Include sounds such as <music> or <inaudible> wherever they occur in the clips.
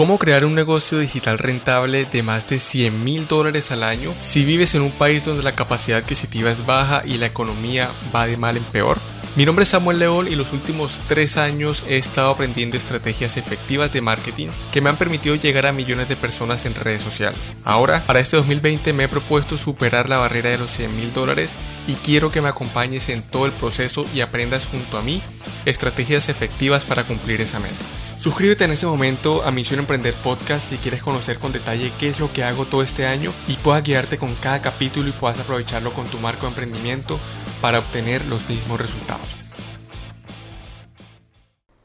¿Cómo crear un negocio digital rentable de más de 100 mil dólares al año si vives en un país donde la capacidad adquisitiva es baja y la economía va de mal en peor? Mi nombre es Samuel León y los últimos tres años he estado aprendiendo estrategias efectivas de marketing que me han permitido llegar a millones de personas en redes sociales. Ahora, para este 2020 me he propuesto superar la barrera de los 100 mil dólares y quiero que me acompañes en todo el proceso y aprendas junto a mí estrategias efectivas para cumplir esa meta. Suscríbete en ese momento a Misión Emprender Podcast si quieres conocer con detalle qué es lo que hago todo este año y puedas guiarte con cada capítulo y puedas aprovecharlo con tu marco de emprendimiento para obtener los mismos resultados.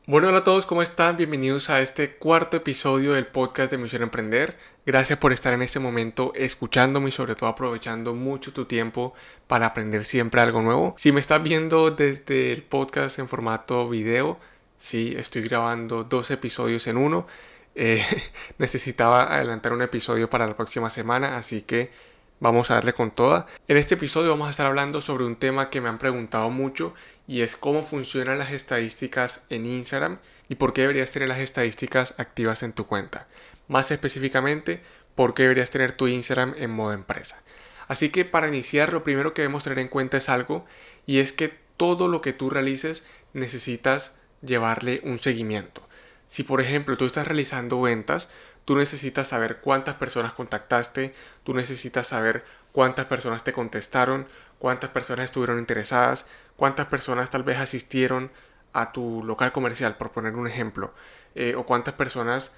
Bueno, hola a todos, ¿cómo están? Bienvenidos a este cuarto episodio del podcast de Misión Emprender. Gracias por estar en este momento escuchándome y sobre todo aprovechando mucho tu tiempo para aprender siempre algo nuevo. Si me estás viendo desde el podcast en formato video, Sí, estoy grabando dos episodios en uno. Eh, <laughs> necesitaba adelantar un episodio para la próxima semana, así que vamos a darle con toda. En este episodio vamos a estar hablando sobre un tema que me han preguntado mucho y es cómo funcionan las estadísticas en Instagram y por qué deberías tener las estadísticas activas en tu cuenta. Más específicamente, por qué deberías tener tu Instagram en modo empresa. Así que para iniciar, lo primero que debemos tener en cuenta es algo y es que todo lo que tú realices necesitas llevarle un seguimiento. Si por ejemplo tú estás realizando ventas, tú necesitas saber cuántas personas contactaste, tú necesitas saber cuántas personas te contestaron, cuántas personas estuvieron interesadas, cuántas personas tal vez asistieron a tu local comercial, por poner un ejemplo, eh, o cuántas personas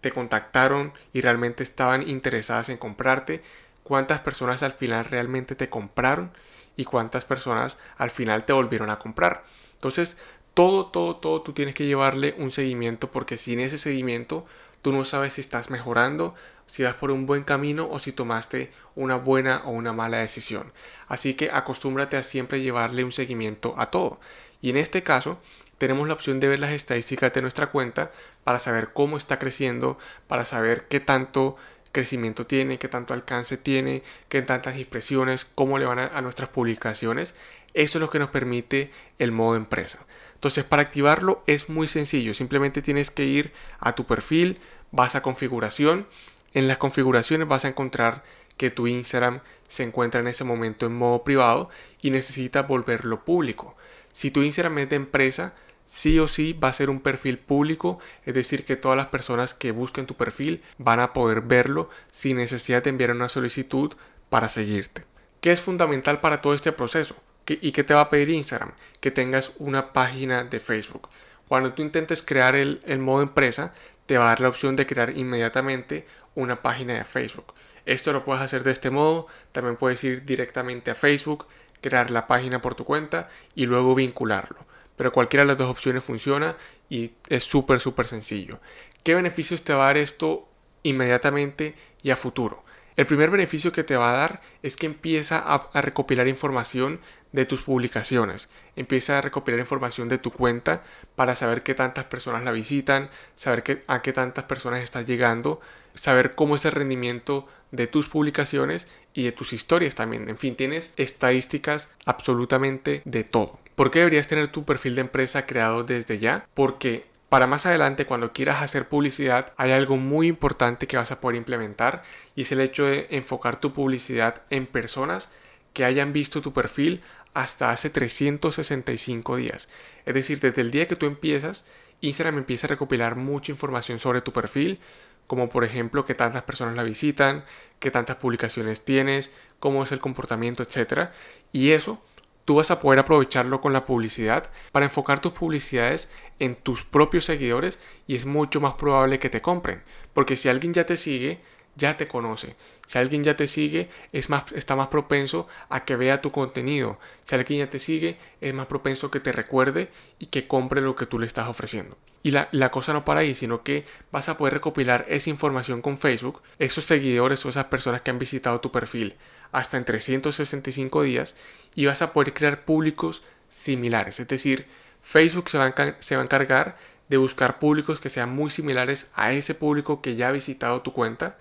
te contactaron y realmente estaban interesadas en comprarte, cuántas personas al final realmente te compraron y cuántas personas al final te volvieron a comprar. Entonces, todo, todo, todo tú tienes que llevarle un seguimiento porque sin ese seguimiento tú no sabes si estás mejorando, si vas por un buen camino o si tomaste una buena o una mala decisión. Así que acostúmbrate a siempre llevarle un seguimiento a todo. Y en este caso tenemos la opción de ver las estadísticas de nuestra cuenta para saber cómo está creciendo, para saber qué tanto crecimiento tiene, qué tanto alcance tiene, qué tantas impresiones, cómo le van a, nuestras publicaciones. Eso es lo que nos permite el modo empresa. Entonces para activarlo es muy sencillo, simplemente tienes que ir a tu perfil, vas a configuración, en las configuraciones vas a encontrar que tu Instagram se encuentra en ese momento en modo privado y necesitas volverlo público. Si tu Instagram es de empresa, sí o sí va a ser un perfil público, es decir, que todas las personas que busquen tu perfil van a poder verlo sin necesidad de enviar una solicitud para seguirte. ¿Qué es fundamental para todo este proceso? ¿Y qué te va a pedir Instagram? Que tengas una página de Facebook. Cuando tú intentes crear el, modo empresa, te va a dar la opción de crear inmediatamente una página de Facebook. Esto lo puedes hacer de este modo. También puedes ir directamente a Facebook, crear la página por tu cuenta y luego vincularlo. Pero cualquiera de las dos opciones funciona y es súper, súper sencillo. ¿Qué beneficios te va a dar esto inmediatamente y a futuro? El primer beneficio que te va a dar es que empieza a, recopilar información de tus publicaciones. Empieza a recopilar información de tu cuenta para saber qué tantas personas la visitan, saber a qué tantas personas estás llegando, saber cómo es el rendimiento de tus publicaciones y de tus historias también. En fin, tienes estadísticas absolutamente de todo. ¿Por qué deberías tener tu perfil de empresa creado desde ya? Porque para más adelante, cuando quieras hacer publicidad, hay algo muy importante que vas a poder implementar y es el hecho de enfocar tu publicidad en personas que hayan visto tu perfil hasta hace 365 días. Es decir, desde el día que tú empiezas, Instagram empieza a recopilar mucha información sobre tu perfil, como por ejemplo qué tantas personas la visitan, qué tantas publicaciones tienes, cómo es el comportamiento, etc. Y eso tú vas a poder aprovecharlo con la publicidad para enfocar tus publicidades en tus propios seguidores y es mucho más probable que te compren. Porque si alguien ya te sigue, ya te conoce. Si alguien ya te sigue, es más, está más propenso a que vea tu contenido. Si alguien ya te sigue, es más propenso que te recuerde y que compre lo que tú le estás ofreciendo. Y la, la, cosa no para ahí, sino que vas a poder recopilar esa información con Facebook, esos seguidores o esas personas que han visitado tu perfil hasta en 365 días y vas a poder crear públicos similares. Es decir, Facebook se va a, encargar de buscar públicos que sean muy similares a ese público que ya ha visitado tu cuenta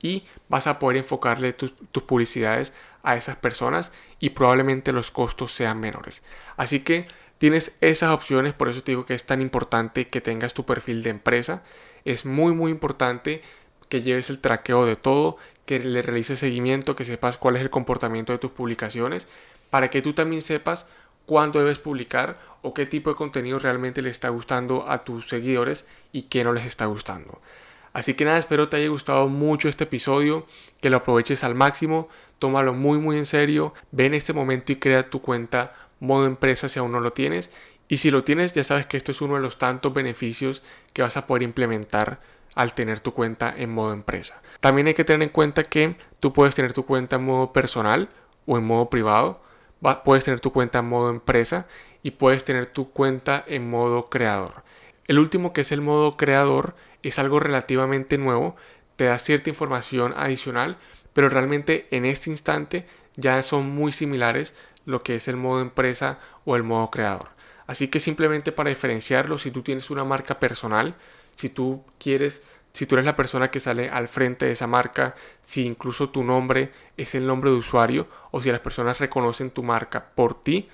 y vas a poder enfocarle tus, tus publicidades a esas personas y probablemente los costos sean menores. Así que tienes esas opciones, por eso te digo que es tan importante que tengas tu perfil de empresa. es muy muy importante que lleves el traqueo de todo, que le realices seguimiento, que sepas cuál es el comportamiento de tus publicaciones, para que tú también sepas cuándo debes publicar o qué tipo de contenido realmente le está gustando a tus seguidores y qué no les está gustando. Así que nada, espero te haya gustado mucho este episodio, que lo aproveches al máximo, tómalo muy muy en serio, ve en este momento y crea tu cuenta modo empresa si aún no lo tienes. Y si lo tienes, ya sabes que esto es uno de los tantos beneficios que vas a poder implementar al tener tu cuenta en modo empresa. También hay que tener en cuenta que tú puedes tener tu cuenta en modo personal o en modo privado, puedes tener tu cuenta en modo empresa y puedes tener tu cuenta en modo creador. El último que es el modo creador es algo relativamente nuevo, te da cierta información adicional, pero realmente en este instante ya son muy similares lo que es el modo empresa o el modo creador. Así que simplemente para diferenciarlo, si tú tienes una marca personal, si tú quieres, si tú eres la persona que sale al frente de esa marca, si incluso tu nombre es el nombre de usuario o si las personas reconocen tu marca por ti,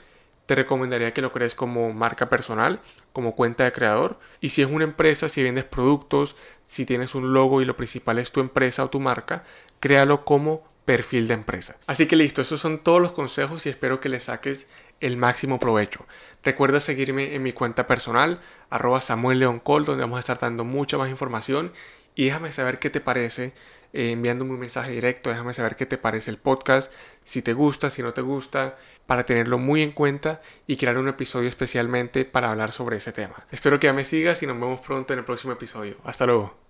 te recomendaría que lo crees como marca personal, como cuenta de creador. Y si es una empresa, si vendes productos, si tienes un logo y lo principal es tu empresa o tu marca, créalo como perfil de empresa. Así que listo, esos son todos los consejos y espero que le saques el máximo provecho. Recuerda seguirme en mi cuenta personal, arroba Samuel León donde vamos a estar dando mucha más información y déjame saber qué te parece eh, enviándome un mensaje directo, déjame saber qué te parece el podcast, si te gusta, si no te gusta, para tenerlo muy en cuenta y crear un episodio especialmente para hablar sobre ese tema. Espero que ya me sigas y nos vemos pronto en el próximo episodio. Hasta luego.